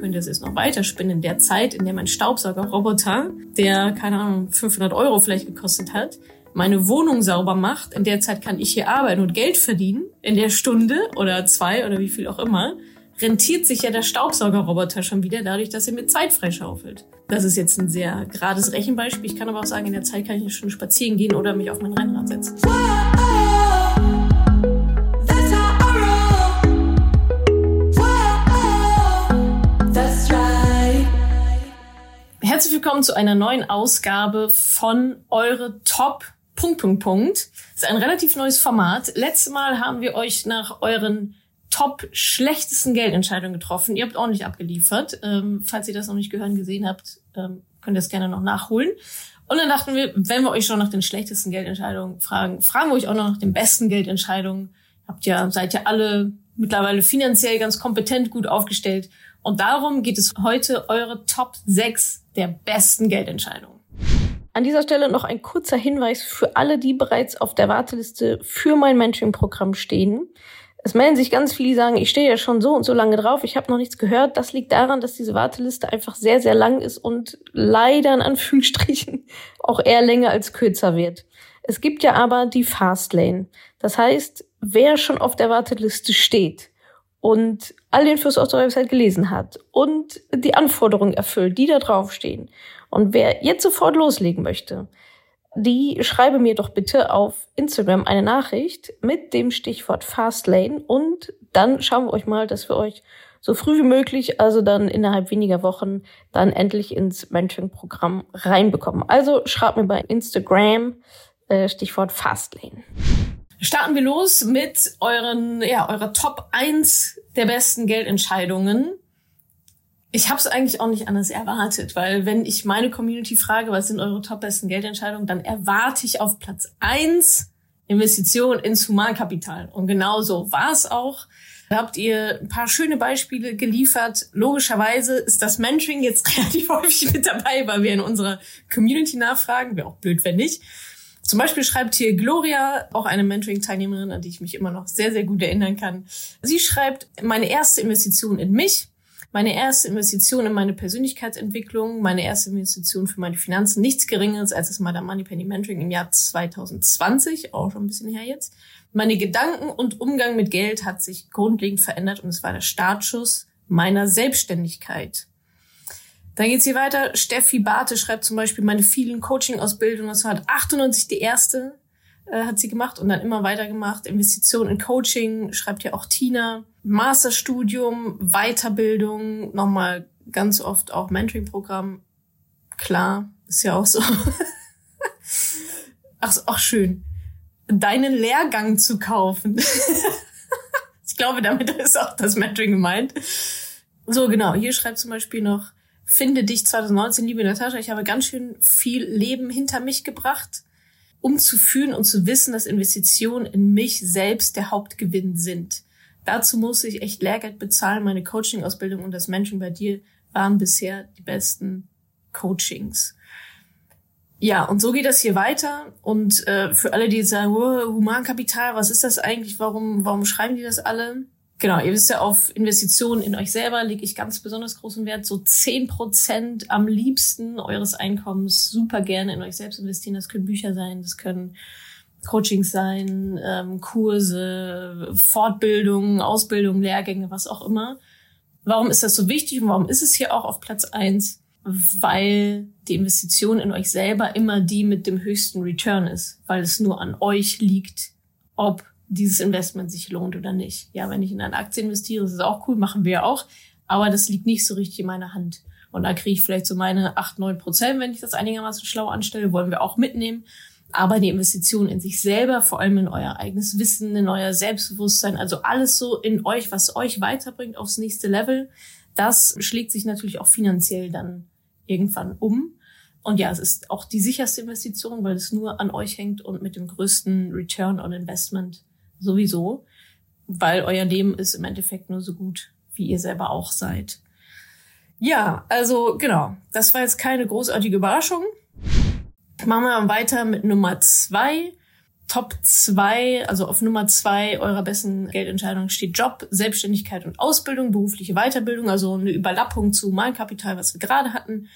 Könnt ihr das jetzt noch weiterspinnen in der Zeit, in der mein Staubsaugerroboter, der, keine Ahnung, 500 Euro vielleicht gekostet hat, meine Wohnung sauber macht. In der Zeit kann ich hier arbeiten und Geld verdienen. In der Stunde oder zwei oder wie viel auch immer rentiert sich ja der Staubsaugerroboter schon wieder dadurch, dass er mir Zeit freischaufelt. Das ist jetzt ein sehr gerades Rechenbeispiel. Ich kann aber auch sagen, in der Zeit kann ich Stunde spazieren gehen oder mich auf mein Rennrad setzen. Herzlich willkommen zu einer neuen Ausgabe von Eure Top Punkt, Punkt, Punkt. Das ist ein relativ neues Format. Letztes Mal haben wir euch nach euren top schlechtesten Geldentscheidungen getroffen. Ihr habt ordentlich abgeliefert. Ähm, falls ihr das noch nicht gehört gesehen habt, ähm, könnt ihr es gerne noch nachholen. Und dann dachten wir, wenn wir euch schon nach den schlechtesten Geldentscheidungen fragen, fragen wir euch auch noch nach den besten Geldentscheidungen. Habt ja, seid ja alle mittlerweile finanziell ganz kompetent, gut aufgestellt. Und darum geht es heute eure Top 6 der besten Geldentscheidungen. An dieser Stelle noch ein kurzer Hinweis für alle, die bereits auf der Warteliste für mein Mentoring-Programm stehen. Es melden sich ganz viele, die sagen, ich stehe ja schon so und so lange drauf, ich habe noch nichts gehört. Das liegt daran, dass diese Warteliste einfach sehr, sehr lang ist und leider in Anführungsstrichen auch eher länger als kürzer wird. Es gibt ja aber die Fastlane. Das heißt, wer schon auf der Warteliste steht und alle Infos auf der Website gelesen hat und die Anforderungen erfüllt, die da draufstehen und wer jetzt sofort loslegen möchte, die schreibe mir doch bitte auf Instagram eine Nachricht mit dem Stichwort Fastlane und dann schauen wir euch mal, dass wir euch so früh wie möglich, also dann innerhalb weniger Wochen, dann endlich ins Mentoring-Programm reinbekommen. Also schreibt mir bei Instagram äh, Stichwort Fastlane. Starten wir los mit euren, ja, eurer Top 1 der besten Geldentscheidungen ich habe es eigentlich auch nicht anders erwartet, weil wenn ich meine Community frage, was sind eure top besten Geldentscheidungen, dann erwarte ich auf Platz eins Investition ins Humankapital. Und genau so war es auch. Da habt ihr ein paar schöne Beispiele geliefert. Logischerweise ist das Mentoring jetzt relativ häufig mit dabei, weil wir in unserer Community nachfragen. Wäre auch blöd, wenn nicht. Zum Beispiel schreibt hier Gloria, auch eine Mentoring-Teilnehmerin, an die ich mich immer noch sehr, sehr gut erinnern kann. Sie schreibt, meine erste Investition in mich meine erste Investition in meine Persönlichkeitsentwicklung, meine erste Investition für meine Finanzen, nichts Geringeres als das Madame Moneypenny Mentoring im Jahr 2020, auch schon ein bisschen her jetzt. Meine Gedanken und Umgang mit Geld hat sich grundlegend verändert und es war der Startschuss meiner Selbstständigkeit. Dann geht's hier weiter. Steffi Barte schreibt zum Beispiel meine vielen Coaching-Ausbildungen. Das war 98 die erste, äh, hat sie gemacht und dann immer weiter gemacht. Investitionen in Coaching schreibt ja auch Tina. Masterstudium, Weiterbildung, nochmal ganz oft auch Mentoring-Programm. Klar, ist ja auch so. Ach, auch schön. Deinen Lehrgang zu kaufen. ich glaube, damit ist auch das Mentoring gemeint. So, genau. Hier schreibt zum Beispiel noch, finde dich 2019, liebe Natascha. Ich habe ganz schön viel Leben hinter mich gebracht, um zu fühlen und zu wissen, dass Investitionen in mich selbst der Hauptgewinn sind. Dazu musste ich echt Lehrgeld bezahlen. Meine Coaching-Ausbildung und das Menschen bei dir waren bisher die besten Coachings. Ja, und so geht das hier weiter. Und äh, für alle, die sagen, oh, Humankapital, was ist das eigentlich? Warum, warum schreiben die das alle? Genau, ihr wisst ja, auf Investitionen in euch selber lege ich ganz besonders großen Wert. So zehn Prozent am liebsten eures Einkommens super gerne in euch selbst investieren. Das können Bücher sein, das können Coachings sein, ähm, Kurse, Fortbildungen, Ausbildungen, Lehrgänge, was auch immer. Warum ist das so wichtig und warum ist es hier auch auf Platz eins? Weil die Investition in euch selber immer die mit dem höchsten Return ist, weil es nur an euch liegt, ob dieses Investment sich lohnt oder nicht. Ja, wenn ich in eine Aktie investiere, ist es auch cool, machen wir auch, aber das liegt nicht so richtig in meiner Hand. Und da kriege ich vielleicht so meine acht neun Prozent, wenn ich das einigermaßen schlau anstelle, wollen wir auch mitnehmen. Aber die Investition in sich selber, vor allem in euer eigenes Wissen, in euer Selbstbewusstsein, also alles so in euch, was euch weiterbringt aufs nächste Level, das schlägt sich natürlich auch finanziell dann irgendwann um. Und ja, es ist auch die sicherste Investition, weil es nur an euch hängt und mit dem größten Return on Investment sowieso, weil euer Leben ist im Endeffekt nur so gut, wie ihr selber auch seid. Ja, also genau, das war jetzt keine großartige Überraschung. Machen wir weiter mit Nummer zwei. Top zwei, also auf Nummer zwei eurer besten Geldentscheidungen steht Job, Selbstständigkeit und Ausbildung, berufliche Weiterbildung, also eine Überlappung zu Humankapital, was wir gerade hatten.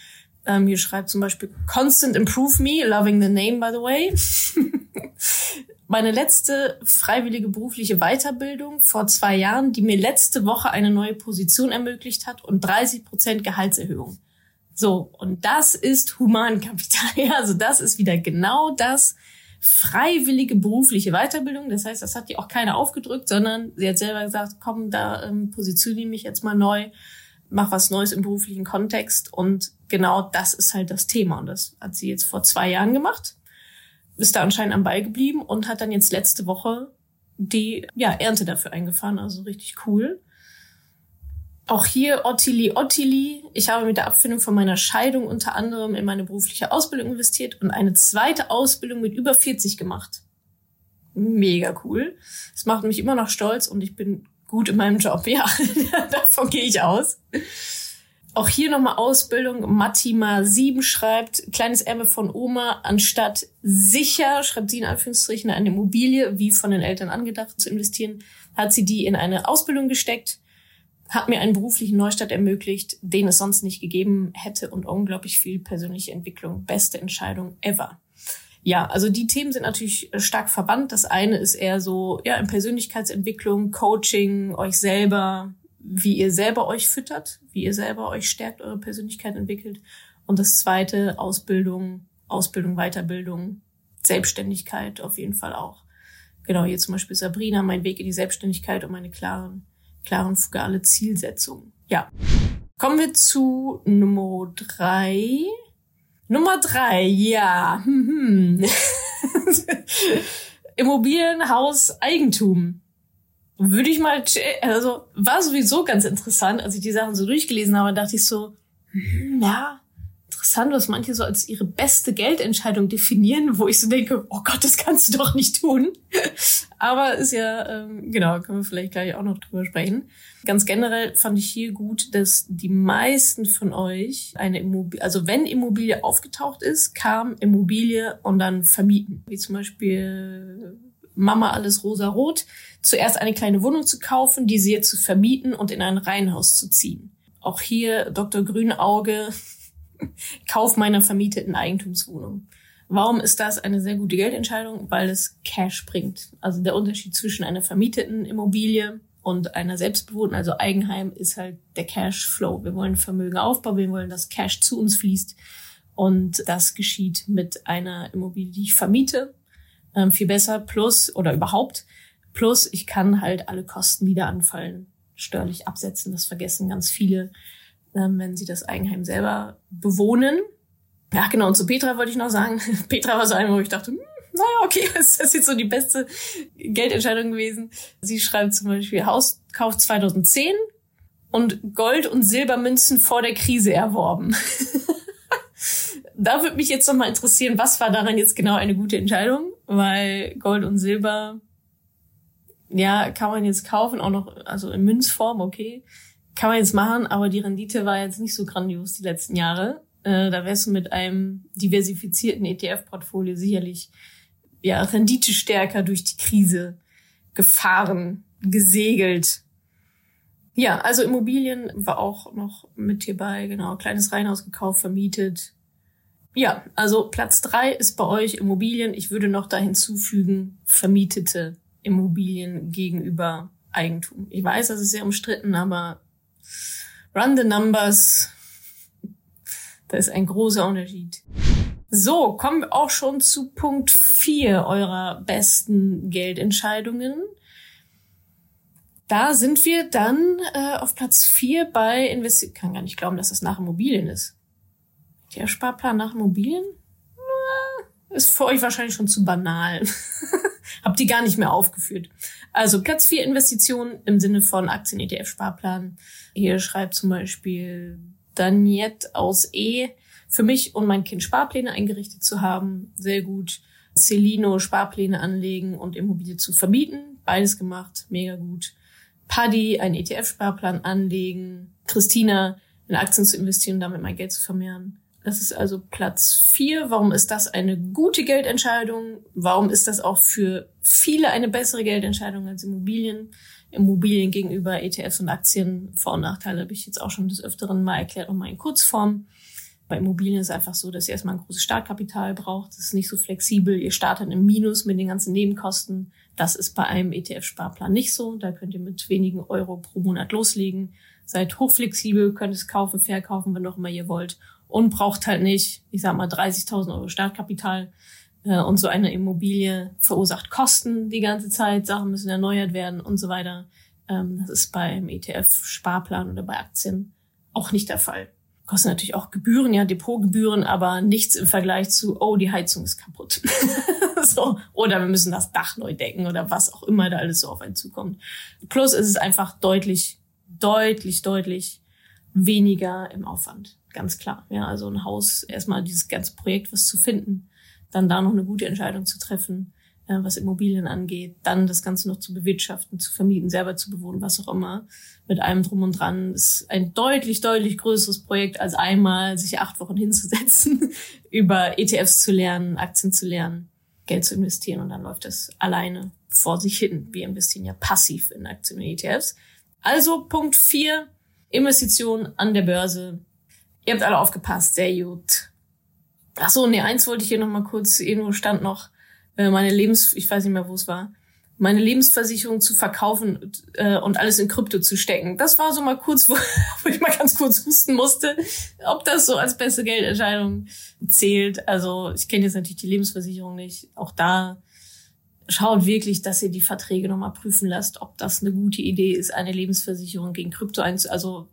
Ähm, hier schreibt zum Beispiel Constant Improve Me, loving the name by the way. Meine letzte freiwillige berufliche Weiterbildung vor zwei Jahren, die mir letzte Woche eine neue Position ermöglicht hat und 30 Prozent Gehaltserhöhung. So, und das ist Humankapital. Ja, also das ist wieder genau das, freiwillige berufliche Weiterbildung. Das heißt, das hat die auch keiner aufgedrückt, sondern sie hat selber gesagt, komm, da ähm, positioniere mich jetzt mal neu, mach was Neues im beruflichen Kontext. Und genau das ist halt das Thema. Und das hat sie jetzt vor zwei Jahren gemacht, ist da anscheinend am Ball geblieben und hat dann jetzt letzte Woche die ja, Ernte dafür eingefahren. Also richtig cool. Auch hier Ottili Ottili. Ich habe mit der Abfindung von meiner Scheidung unter anderem in meine berufliche Ausbildung investiert und eine zweite Ausbildung mit über 40 gemacht. Mega cool. Es macht mich immer noch stolz und ich bin gut in meinem Job. Ja, davon gehe ich aus. Auch hier nochmal Ausbildung. Matima 7 schreibt, kleines Erbe von Oma, anstatt sicher, schreibt sie in Anführungsstrichen, eine Immobilie, wie von den Eltern angedacht, zu investieren, hat sie die in eine Ausbildung gesteckt hat mir einen beruflichen Neustart ermöglicht, den es sonst nicht gegeben hätte und unglaublich viel persönliche Entwicklung. Beste Entscheidung ever. Ja, also die Themen sind natürlich stark verwandt. Das eine ist eher so, ja, in Persönlichkeitsentwicklung, Coaching, euch selber, wie ihr selber euch füttert, wie ihr selber euch stärkt, eure Persönlichkeit entwickelt. Und das zweite, Ausbildung, Ausbildung, Weiterbildung, Selbstständigkeit auf jeden Fall auch. Genau, hier zum Beispiel Sabrina, mein Weg in die Selbstständigkeit und meine klaren klare und fugale Zielsetzung. Ja. Kommen wir zu Nummer drei. Nummer drei, ja. Hm. Immobilienhaus, Eigentum. Würde ich mal, also war sowieso ganz interessant, als ich die Sachen so durchgelesen habe, dachte ich so, hm, ja, interessant, was manche so als ihre beste Geldentscheidung definieren, wo ich so denke, oh Gott, das kannst du doch nicht tun. Aber ist ja, ähm, genau, können wir vielleicht gleich auch noch drüber sprechen. Ganz generell fand ich hier gut, dass die meisten von euch eine Immobilie, also wenn Immobilie aufgetaucht ist, kam Immobilie und dann vermieten. Wie zum Beispiel Mama alles rosa-rot, zuerst eine kleine Wohnung zu kaufen, diese jetzt zu vermieten und in ein Reihenhaus zu ziehen. Auch hier Dr. Grünauge Kauf meiner vermieteten Eigentumswohnung. Warum ist das eine sehr gute Geldentscheidung? Weil es Cash bringt. Also der Unterschied zwischen einer vermieteten Immobilie und einer selbstbewohnten, also Eigenheim, ist halt der Cashflow. Wir wollen Vermögen aufbauen, wir wollen, dass Cash zu uns fließt. Und das geschieht mit einer Immobilie, die ich vermiete. Ähm, viel besser. Plus, oder überhaupt. Plus, ich kann halt alle Kosten wieder anfallen, steuerlich absetzen. Das vergessen ganz viele ähm, wenn sie das Eigenheim selber bewohnen. Ja, genau. Und zu Petra wollte ich noch sagen. Petra war so eine, wo ich dachte, hm, naja, okay, ist das jetzt so die beste Geldentscheidung gewesen. Sie schreibt zum Beispiel Hauskauf 2010 und Gold- und Silbermünzen vor der Krise erworben. da würde mich jetzt noch mal interessieren, was war daran jetzt genau eine gute Entscheidung? Weil Gold und Silber, ja, kann man jetzt kaufen, auch noch, also in Münzform, okay kann man jetzt machen, aber die Rendite war jetzt nicht so grandios die letzten Jahre. Äh, da wärst du mit einem diversifizierten ETF-Portfolio sicherlich ja Rendite stärker durch die Krise gefahren, gesegelt. Ja, also Immobilien war auch noch mit hierbei, genau, kleines Reihenhaus gekauft, vermietet. Ja, also Platz drei ist bei euch Immobilien. Ich würde noch da hinzufügen, vermietete Immobilien gegenüber Eigentum. Ich weiß, das ist sehr umstritten, aber Run the numbers. Da ist ein großer Unterschied. So, kommen wir auch schon zu Punkt 4 eurer besten Geldentscheidungen. Da sind wir dann äh, auf Platz 4 bei Investi Ich kann gar nicht glauben, dass das nach Immobilien ist. Der Sparplan nach Immobilien? Ist für euch wahrscheinlich schon zu banal. Habt ihr gar nicht mehr aufgeführt. Also Platz 4 Investitionen im Sinne von Aktien-ETF-Sparplan. Hier schreibt zum Beispiel Daniette aus E. Für mich und mein Kind Sparpläne eingerichtet zu haben. Sehr gut. Celino Sparpläne anlegen und Immobilie zu vermieten. Beides gemacht. Mega gut. Paddy einen ETF-Sparplan anlegen. Christina in Aktien zu investieren und damit mein Geld zu vermehren. Das ist also Platz vier. Warum ist das eine gute Geldentscheidung? Warum ist das auch für viele eine bessere Geldentscheidung als Immobilien? Immobilien gegenüber ETFs und Aktien. Vor- und Nachteile habe ich jetzt auch schon des Öfteren mal erklärt, auch mal in Kurzform. Bei Immobilien ist es einfach so, dass ihr erstmal ein großes Startkapital braucht. Das ist nicht so flexibel. Ihr startet im Minus mit den ganzen Nebenkosten. Das ist bei einem ETF-Sparplan nicht so. Da könnt ihr mit wenigen Euro pro Monat loslegen. Seid hochflexibel, könnt es kaufen, verkaufen, wenn auch immer ihr wollt. Und braucht halt nicht, ich sag mal, 30.000 Euro Startkapital. Äh, und so eine Immobilie verursacht Kosten die ganze Zeit. Sachen müssen erneuert werden und so weiter. Ähm, das ist beim ETF-Sparplan oder bei Aktien auch nicht der Fall kostet natürlich auch Gebühren, ja, Depotgebühren, aber nichts im Vergleich zu, oh, die Heizung ist kaputt. so. Oder wir müssen das Dach neu decken oder was auch immer da alles so auf einen zukommt. Plus ist es einfach deutlich, deutlich, deutlich weniger im Aufwand. Ganz klar. Ja, also ein Haus, erstmal dieses ganze Projekt, was zu finden, dann da noch eine gute Entscheidung zu treffen, äh, was Immobilien angeht, dann das Ganze noch zu bewirtschaften, zu vermieten, selber zu bewohnen, was auch immer, mit allem drum und dran, ist ein deutlich, deutlich größeres Projekt, als einmal sich acht Wochen hinzusetzen, über ETFs zu lernen, Aktien zu lernen, Geld zu investieren und dann läuft das alleine vor sich hin. Wir investieren ja passiv in Aktien und ETFs. Also Punkt vier Investition an der Börse. Ihr habt alle aufgepasst, sehr gut. Ach so, nee, eins wollte ich hier noch mal kurz, irgendwo stand noch, äh, meine Lebens, ich weiß nicht mehr, wo es war, meine Lebensversicherung zu verkaufen äh, und alles in Krypto zu stecken. Das war so mal kurz, wo, wo ich mal ganz kurz husten musste, ob das so als beste Geldentscheidung zählt. Also ich kenne jetzt natürlich die Lebensversicherung nicht. Auch da schaut wirklich, dass ihr die Verträge nochmal prüfen lasst, ob das eine gute Idee ist, eine Lebensversicherung gegen Krypto einzu... Also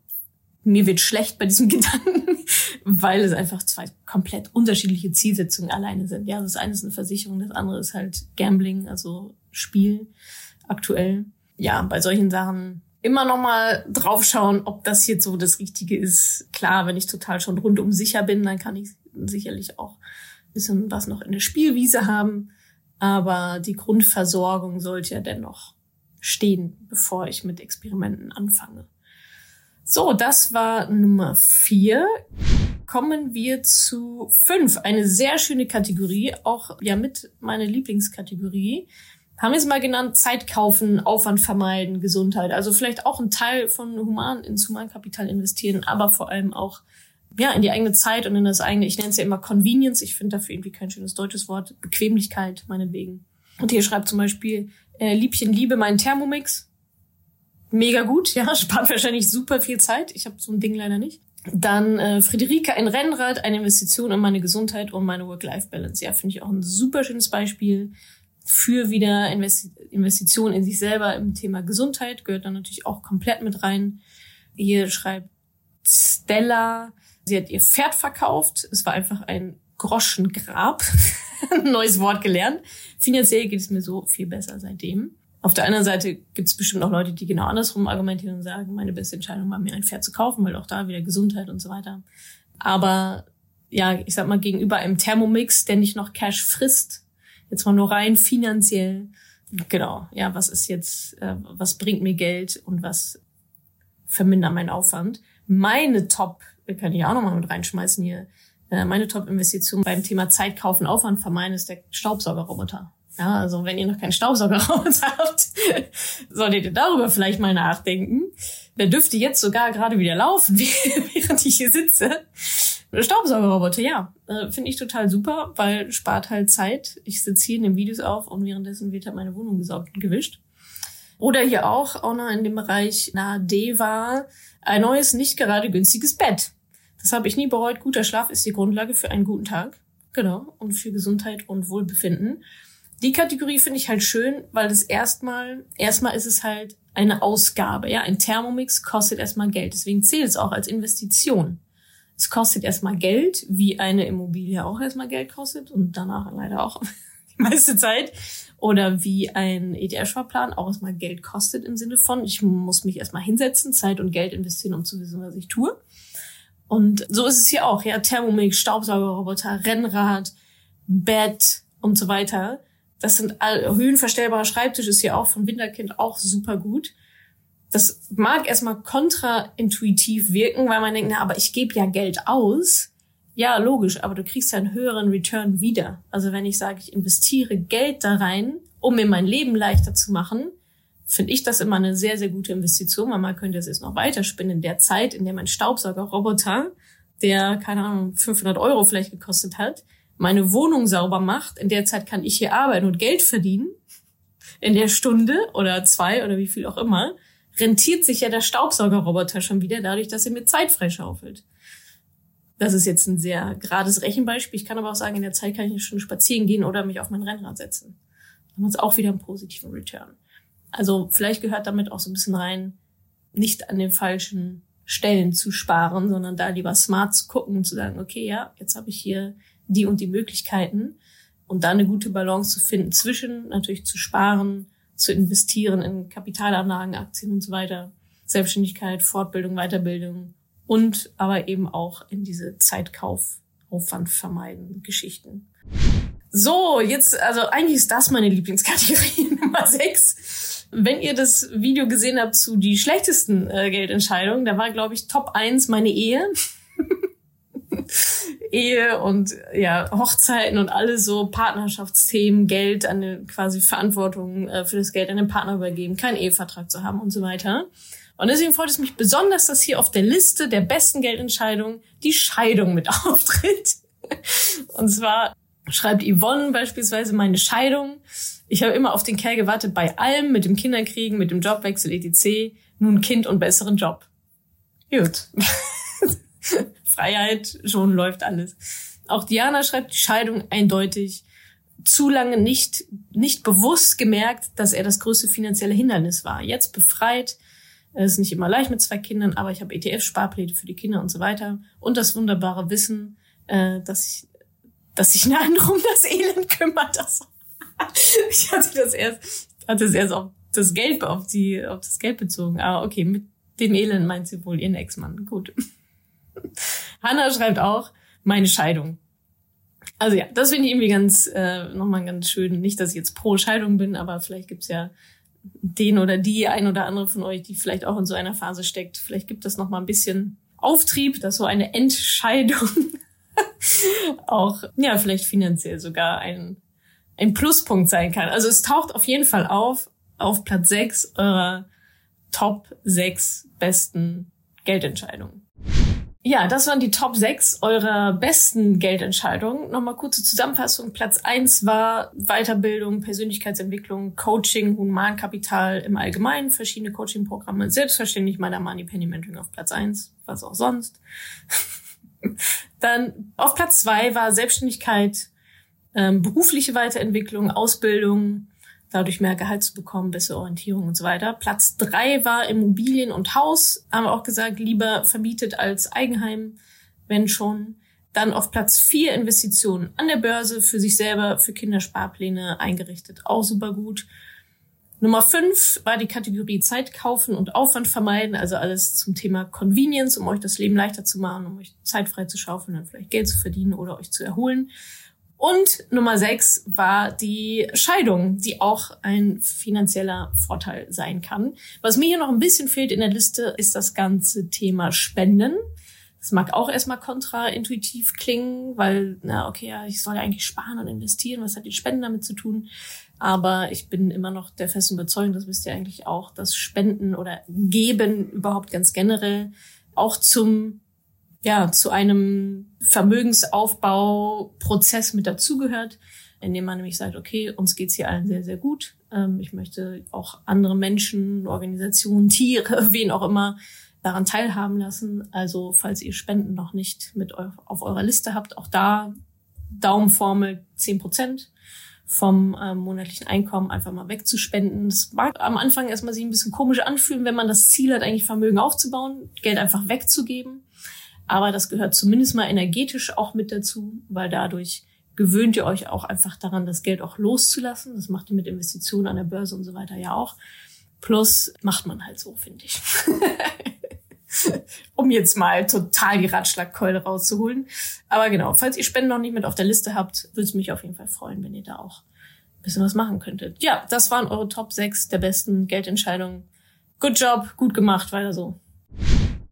mir wird schlecht bei diesem Gedanken, weil es einfach zwei komplett unterschiedliche Zielsetzungen alleine sind. Ja, das eine ist eine Versicherung, das andere ist halt Gambling, also Spiel aktuell. Ja, bei solchen Sachen immer noch mal draufschauen, ob das jetzt so das Richtige ist. Klar, wenn ich total schon rundum sicher bin, dann kann ich sicherlich auch ein bisschen was noch in der Spielwiese haben. Aber die Grundversorgung sollte ja dennoch stehen, bevor ich mit Experimenten anfange. So, das war Nummer vier. Kommen wir zu fünf. Eine sehr schöne Kategorie, auch ja mit meine Lieblingskategorie. Haben wir es mal genannt, Zeit kaufen, Aufwand vermeiden, Gesundheit. Also vielleicht auch ein Teil von Human ins Humankapital investieren, aber vor allem auch ja in die eigene Zeit und in das eigene, ich nenne es ja immer Convenience. Ich finde dafür irgendwie kein schönes deutsches Wort. Bequemlichkeit, meinetwegen. Und hier schreibt zum Beispiel, äh, Liebchen, liebe meinen Thermomix mega gut, ja, spart wahrscheinlich super viel Zeit. Ich habe so ein Ding leider nicht. Dann äh, Friederike, ein Rennrad, eine Investition in meine Gesundheit und meine Work-Life-Balance. Ja, finde ich auch ein super schönes Beispiel für wieder Investi Investitionen in sich selber im Thema Gesundheit. Gehört dann natürlich auch komplett mit rein. Hier schreibt Stella, sie hat ihr Pferd verkauft. Es war einfach ein Groschengrab. Neues Wort gelernt. Finanziell geht es mir so viel besser seitdem. Auf der anderen Seite gibt es bestimmt auch Leute, die genau andersrum argumentieren und sagen, meine beste Entscheidung war mir ein Pferd zu kaufen, weil auch da wieder Gesundheit und so weiter. Aber ja, ich sag mal, gegenüber einem Thermomix, der nicht noch Cash frisst, jetzt mal nur rein finanziell, genau, ja, was ist jetzt, äh, was bringt mir Geld und was vermindert meinen Aufwand? Meine Top, kann ich auch nochmal mit reinschmeißen hier, äh, meine Top-Investition beim Thema Zeit kaufen, Aufwand vermeiden ist der Staubsaugerroboter. Ja, also wenn ihr noch keinen Staubsaugerroboter habt, solltet ihr darüber vielleicht mal nachdenken. Der dürfte jetzt sogar gerade wieder laufen, während ich hier sitze. Staubsaugerroboter, ja, äh, finde ich total super, weil spart halt Zeit. Ich sitze hier, nehme Videos auf und währenddessen wird halt meine Wohnung gesaugt und gewischt. Oder hier auch, auch noch in dem Bereich na Deva, ein neues, nicht gerade günstiges Bett. Das habe ich nie bereut. Guter Schlaf ist die Grundlage für einen guten Tag. Genau. Und für Gesundheit und Wohlbefinden die Kategorie finde ich halt schön, weil das erstmal, erstmal ist es halt eine Ausgabe, ja. Ein Thermomix kostet erstmal Geld. Deswegen zählt es auch als Investition. Es kostet erstmal Geld, wie eine Immobilie auch erstmal Geld kostet und danach leider auch die meiste Zeit. Oder wie ein ETF-Sparplan auch erstmal Geld kostet im Sinne von, ich muss mich erstmal hinsetzen, Zeit und Geld investieren, um zu wissen, was ich tue. Und so ist es hier auch, ja. Thermomix, Staubsaugerroboter, Rennrad, Bett und so weiter das sind all, höhenverstellbarer Schreibtisch ist hier auch von Winterkind auch super gut. Das mag erstmal kontraintuitiv wirken, weil man denkt, na, aber ich gebe ja Geld aus. ja, logisch, aber du kriegst ja einen höheren Return wieder. Also wenn ich sage, ich investiere Geld da rein, um mir mein Leben leichter zu machen, finde ich das immer eine sehr, sehr gute Investition, weil man könnte es jetzt noch weiterspinnen in der Zeit, in der mein Staubsaugerroboter, der, keine Ahnung, 500 Euro vielleicht gekostet hat, meine Wohnung sauber macht. In der Zeit kann ich hier arbeiten und Geld verdienen. In der Stunde oder zwei oder wie viel auch immer, rentiert sich ja der Staubsaugerroboter schon wieder dadurch, dass er mir Zeit freischaufelt. Das ist jetzt ein sehr gerades Rechenbeispiel. Ich kann aber auch sagen, in der Zeit kann ich schon spazieren gehen oder mich auf mein Rennrad setzen. Dann hat es auch wieder einen positiven Return. Also vielleicht gehört damit auch so ein bisschen rein, nicht an den falschen Stellen zu sparen, sondern da lieber smart zu gucken und zu sagen, okay, ja, jetzt habe ich hier die und die Möglichkeiten und da eine gute Balance zu finden zwischen natürlich zu sparen, zu investieren in Kapitalanlagen, Aktien und so weiter, Selbstständigkeit, Fortbildung, Weiterbildung und aber eben auch in diese Zeitkauf, Aufwand vermeiden Geschichten. So, jetzt, also eigentlich ist das meine Lieblingskategorie Nummer 6. Wenn ihr das Video gesehen habt zu die schlechtesten äh, Geldentscheidungen, da war, glaube ich, Top 1 meine Ehe. Ehe und ja, Hochzeiten und alle so Partnerschaftsthemen, Geld, eine quasi Verantwortung äh, für das Geld an den Partner übergeben, keinen Ehevertrag zu haben und so weiter. Und deswegen freut es mich besonders, dass hier auf der Liste der besten Geldentscheidungen die Scheidung mit auftritt. Und zwar schreibt Yvonne beispielsweise meine Scheidung. Ich habe immer auf den Kerl gewartet bei allem, mit dem Kinderkriegen, mit dem Jobwechsel etc. Nun Kind und besseren Job. Gut. Freiheit, schon läuft alles. Auch Diana schreibt die Scheidung eindeutig. Zu lange nicht, nicht bewusst gemerkt, dass er das größte finanzielle Hindernis war. Jetzt befreit. Es ist nicht immer leicht mit zwei Kindern, aber ich habe ETF-Sparpläne für die Kinder und so weiter. Und das wunderbare Wissen, äh, dass ich dass sich andere um das Elend kümmert. Das, ich hatte das erst, hatte es erst auf das Geld, auf die, auf das Geld bezogen. Aber okay, mit dem Elend meint sie wohl ihren Ex-Mann. Gut. Hanna schreibt auch, meine Scheidung. Also ja, das finde ich irgendwie ganz, äh, nochmal ganz schön. Nicht, dass ich jetzt pro Scheidung bin, aber vielleicht gibt's ja den oder die ein oder andere von euch, die vielleicht auch in so einer Phase steckt. Vielleicht gibt es nochmal ein bisschen Auftrieb, dass so eine Entscheidung auch, ja, vielleicht finanziell sogar ein, ein Pluspunkt sein kann. Also es taucht auf jeden Fall auf, auf Platz 6 eurer Top 6 besten Geldentscheidungen. Ja, das waren die Top 6 eurer besten Geldentscheidungen. Nochmal kurze Zusammenfassung. Platz 1 war Weiterbildung, Persönlichkeitsentwicklung, Coaching, Humankapital im Allgemeinen, verschiedene Coaching-Programme. Selbstverständlich meiner Money Penny Mentoring auf Platz 1, was auch sonst. Dann auf Platz zwei war Selbstständigkeit, ähm, berufliche Weiterentwicklung, Ausbildung, dadurch mehr Gehalt zu bekommen, bessere Orientierung und so weiter. Platz drei war Immobilien und Haus, haben wir auch gesagt, lieber vermietet als Eigenheim, wenn schon. Dann auf Platz vier Investitionen an der Börse für sich selber, für Kindersparpläne eingerichtet, auch super gut. Nummer fünf war die Kategorie Zeit kaufen und Aufwand vermeiden, also alles zum Thema Convenience, um euch das Leben leichter zu machen, um euch Zeit frei zu schaufeln, dann vielleicht Geld zu verdienen oder euch zu erholen. Und Nummer sechs war die Scheidung, die auch ein finanzieller Vorteil sein kann. Was mir hier noch ein bisschen fehlt in der Liste, ist das ganze Thema Spenden. Das mag auch erstmal kontraintuitiv klingen, weil, na, okay, ja, ich soll ja eigentlich sparen und investieren. Was hat die Spenden damit zu tun? Aber ich bin immer noch der festen Überzeugung, das wisst ihr eigentlich auch, dass Spenden oder Geben überhaupt ganz generell auch zum, ja, zu einem Vermögensaufbauprozess mit dazugehört, indem man nämlich sagt, okay, uns geht's hier allen sehr, sehr gut. Ähm, ich möchte auch andere Menschen, Organisationen, Tiere, wen auch immer daran teilhaben lassen. Also falls ihr Spenden noch nicht mit auf eurer Liste habt, auch da Daumenformel zehn Prozent vom ähm, monatlichen Einkommen einfach mal wegzuspenden. Das mag am Anfang erstmal sich ein bisschen komisch anfühlen, wenn man das Ziel hat, eigentlich Vermögen aufzubauen, Geld einfach wegzugeben. Aber das gehört zumindest mal energetisch auch mit dazu, weil dadurch gewöhnt ihr euch auch einfach daran, das Geld auch loszulassen. Das macht ihr mit Investitionen an der Börse und so weiter ja auch. Plus macht man halt so, finde ich. um jetzt mal total die Ratschlagkeule rauszuholen. Aber genau, falls ihr Spenden noch nicht mit auf der Liste habt, würde es mich auf jeden Fall freuen, wenn ihr da auch ein bisschen was machen könntet. Ja, das waren eure Top 6 der besten Geldentscheidungen. Good job, gut gemacht, weiter so.